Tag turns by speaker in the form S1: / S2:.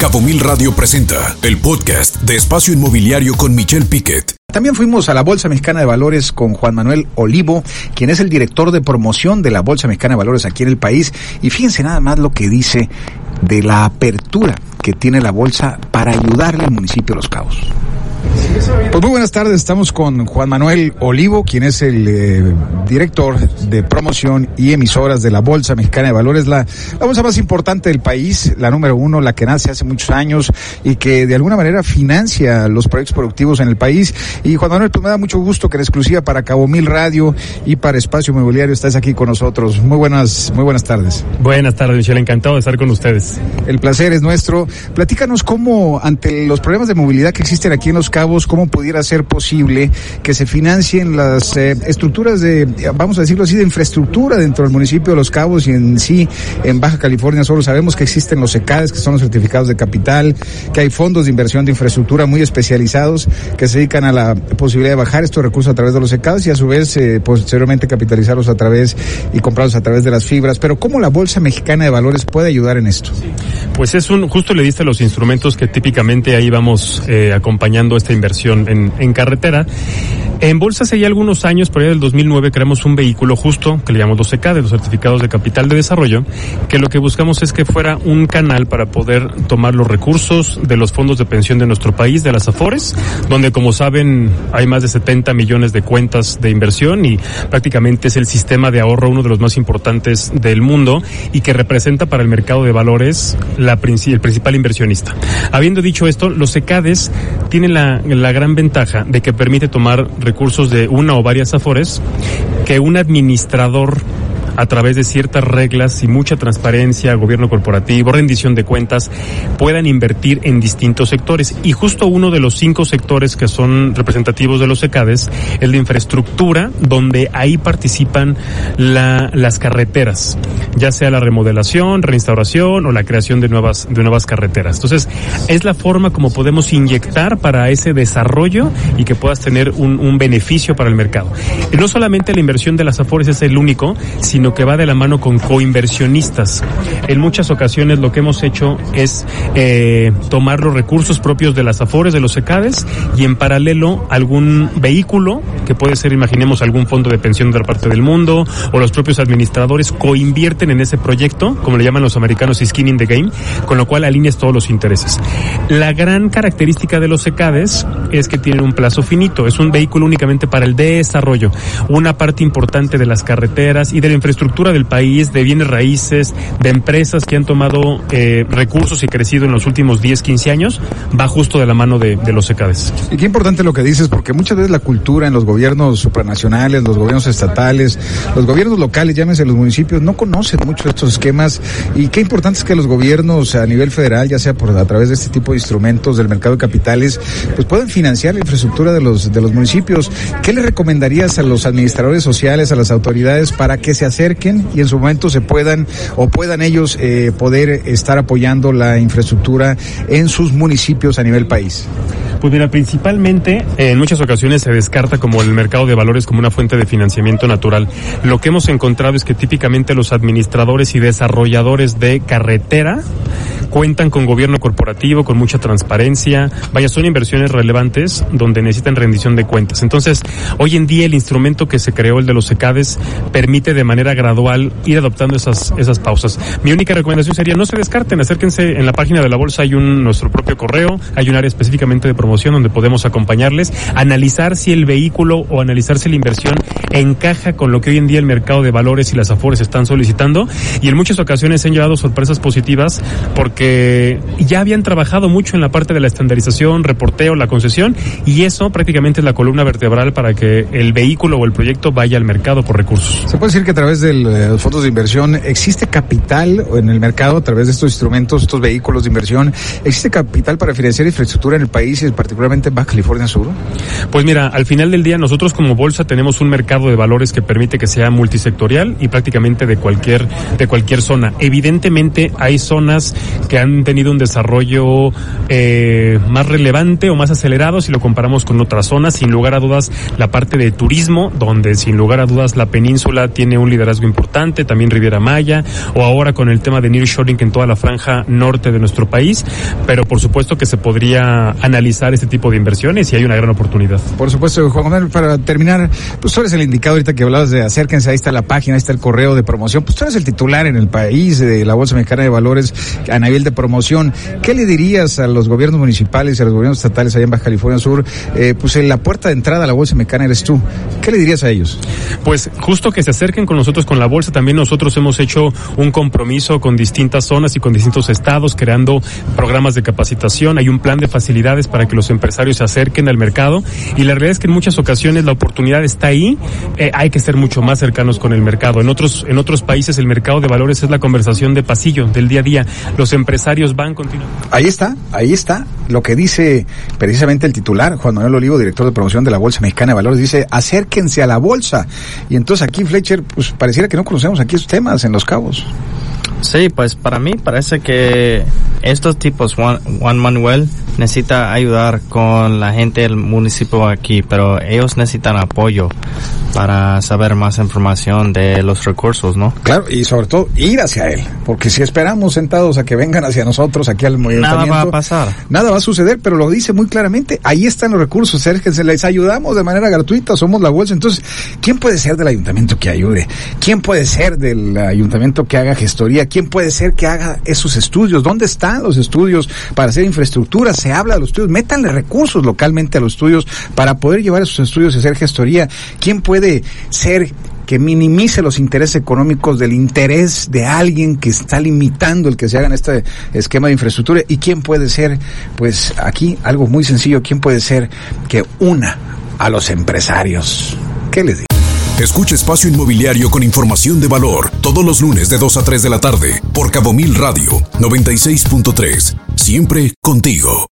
S1: Cabo Mil Radio presenta el podcast de Espacio Inmobiliario con Michelle Piquet.
S2: También fuimos a la Bolsa Mexicana de Valores con Juan Manuel Olivo, quien es el director de promoción de la Bolsa Mexicana de Valores aquí en el país. Y fíjense nada más lo que dice de la apertura que tiene la bolsa para ayudarle al municipio de Los Cabos. Pues muy buenas tardes, estamos con Juan Manuel Olivo, quien es el eh, director de promoción y emisoras de la Bolsa Mexicana de Valores, la, la, bolsa más importante del país, la número uno, la que nace hace muchos años y que de alguna manera financia los proyectos productivos en el país. Y Juan Manuel, pues me da mucho gusto que en exclusiva para Cabo Mil Radio y para Espacio Inmobiliario estés aquí con nosotros. Muy buenas, muy buenas tardes.
S3: Buenas tardes, Michelle, encantado de estar con ustedes.
S2: El placer es nuestro. Platícanos cómo, ante los problemas de movilidad que existen aquí en Los Cabos, cómo pudiera ser posible que se financien las eh, estructuras de, vamos a decirlo así, de infraestructura dentro del municipio de Los Cabos y en sí en Baja California Solo sabemos que existen los ECADES, que son los certificados de capital, que hay fondos de inversión de infraestructura muy especializados que se dedican a la posibilidad de bajar estos recursos a través de los ECADES y a su vez eh, posteriormente capitalizarlos a través y comprarlos a través de las fibras. Pero ¿cómo la Bolsa Mexicana de Valores puede ayudar en esto?
S3: Pues es un, justo le diste los instrumentos que típicamente ahí vamos eh, acompañando esta inversión en, carretera. En bolsa hace ya algunos años, por allá del 2009, creamos un vehículo justo que le llamamos los de los certificados de capital de desarrollo, que lo que buscamos es que fuera un canal para poder tomar los recursos de los fondos de pensión de nuestro país, de las AFORES, donde como saben hay más de 70 millones de cuentas de inversión y prácticamente es el sistema de ahorro uno de los más importantes del mundo y que representa para el mercado de valores la, el principal inversionista. Habiendo dicho esto, los ECADES tienen la, la gran ventaja de que permite tomar recursos de una o varias afores que un administrador a través de ciertas reglas y mucha transparencia, gobierno corporativo, rendición de cuentas, puedan invertir en distintos sectores. Y justo uno de los cinco sectores que son representativos de los ECADES, el de infraestructura, donde ahí participan la, las carreteras, ya sea la remodelación, reinstauración o la creación de nuevas, de nuevas carreteras. Entonces, es la forma como podemos inyectar para ese desarrollo y que puedas tener un, un beneficio para el mercado. Y no solamente la inversión de las AFORES es el único, sino que va de la mano con coinversionistas. En muchas ocasiones lo que hemos hecho es eh, tomar los recursos propios de las afores, de los ECADES, y en paralelo algún vehículo, que puede ser, imaginemos, algún fondo de pensión de la parte del mundo, o los propios administradores coinvierten en ese proyecto, como le llaman los americanos skin in the game, con lo cual alineas todos los intereses. La gran característica de los ECADES es que tienen un plazo finito, es un vehículo únicamente para el desarrollo. Una parte importante de las carreteras y de la infraestructura estructura del país, de bienes raíces, de empresas que han tomado eh, recursos y crecido en los últimos 10, 15 años, va justo de la mano de, los ECADES.
S2: Y qué importante lo que dices, porque muchas veces la cultura en los gobiernos supranacionales, los gobiernos estatales, los gobiernos locales, llámese los municipios, no conocen mucho estos esquemas y qué importante es que los gobiernos a nivel federal, ya sea por a través de este tipo de instrumentos del mercado de capitales, pues pueden financiar la infraestructura de los de los municipios. ¿Qué le recomendarías a los administradores sociales, a las autoridades para que se acerquen y en su momento se puedan o puedan ellos eh, poder estar apoyando la infraestructura en sus municipios a nivel país?
S3: Pues mira, principalmente en muchas ocasiones se descarta como el mercado de valores como una fuente de financiamiento natural. Lo que hemos encontrado es que típicamente los administradores y desarrolladores de carretera cuentan con gobierno corporativo, con mucha transparencia. Vaya, son inversiones relevantes donde necesitan rendición de cuentas. Entonces, hoy en día el instrumento que se creó, el de los ECADES, permite de manera gradual ir adoptando esas, esas pausas. Mi única recomendación sería no se descarten, acérquense en la página de la bolsa, hay un nuestro propio correo, hay un área específicamente de promoción donde podemos acompañarles, analizar si el vehículo o analizar si la inversión encaja con lo que hoy en día el mercado de valores y las afores están solicitando y en muchas ocasiones se han llevado sorpresas positivas porque ya habían trabajado mucho en la parte de la estandarización, reporteo, la concesión y eso prácticamente es la columna vertebral para que el vehículo o el proyecto vaya al mercado por recursos.
S2: Se puede decir que a través de eh, los fondos de inversión, ¿existe capital en el mercado a través de estos instrumentos, estos vehículos de inversión? ¿Existe capital para financiar infraestructura en el país y particularmente en Baja California Sur?
S3: Pues mira, al final del día nosotros como bolsa tenemos un mercado de valores que permite que sea multisectorial y prácticamente de cualquier de cualquier zona. Evidentemente hay zonas que han tenido un desarrollo eh, más relevante o más acelerado si lo comparamos con otras zonas. Sin lugar a dudas, la parte de turismo, donde sin lugar a dudas la península tiene un liderazgo importante, también Riviera Maya, o ahora con el tema de nearshoring en toda la franja norte de nuestro país, pero por supuesto que se podría analizar este tipo de inversiones y hay una gran oportunidad.
S2: Por supuesto, Juan Manuel, para terminar, pues tú eres el indicado ahorita que hablabas de acérquense, ahí está la página, ahí está el correo de promoción, pues tú eres el titular en el país de la Bolsa Mexicana de Valores a nivel de promoción. ¿Qué le dirías a los gobiernos municipales y a los gobiernos estatales allá en Baja California Sur? Eh, pues en la puerta de entrada a la Bolsa Mexicana eres tú. ¿Qué le dirías a ellos?
S3: Pues justo que se acerquen con nosotros con la bolsa, también nosotros hemos hecho un compromiso con distintas zonas y con distintos estados, creando programas de capacitación, hay un plan de facilidades para que los empresarios se acerquen al mercado y la realidad es que en muchas ocasiones la oportunidad está ahí, eh, hay que ser mucho más cercanos con el mercado. En otros, en otros países el mercado de valores es la conversación de pasillo, del día a día. Los empresarios van continuamente.
S2: Ahí está, ahí está lo que dice precisamente el titular, Juan Manuel Olivo, director de promoción de la Bolsa Mexicana de Valores, dice, acérquense a la bolsa. Y entonces aquí, Fletcher, pues pareciera que no conocemos aquí esos temas en Los Cabos.
S4: Sí, pues para mí parece que estos tipos, Juan, Juan, Manuel necesita ayudar con la gente del municipio aquí, pero ellos necesitan apoyo para saber más información de los recursos, ¿no?
S2: Claro, y sobre todo ir hacia él, porque si esperamos sentados a que vengan hacia nosotros, aquí al movimiento.
S4: Nada va a pasar.
S2: Nada va a suceder, pero lo dice muy claramente, ahí están los recursos, se les ayudamos de manera gratuita, somos la bolsa. Entonces, ¿quién puede ser del ayuntamiento que ayude? ¿Quién puede ser del ayuntamiento que haga gestoría? ¿Quién puede ser que haga esos estudios? ¿Dónde están los estudios para hacer infraestructura? Se habla de los estudios, métanle recursos localmente a los estudios para poder llevar esos estudios y hacer gestoría. ¿Quién puede ser que minimice los intereses económicos del interés de alguien que está limitando el que se haga en este esquema de infraestructura y quién puede ser, pues aquí algo muy sencillo, quién puede ser que una a los empresarios. ¿Qué les digo?
S1: Escucha Espacio Inmobiliario con información de valor todos los lunes de 2 a 3 de la tarde por Cabo Mil Radio 96.3. Siempre contigo.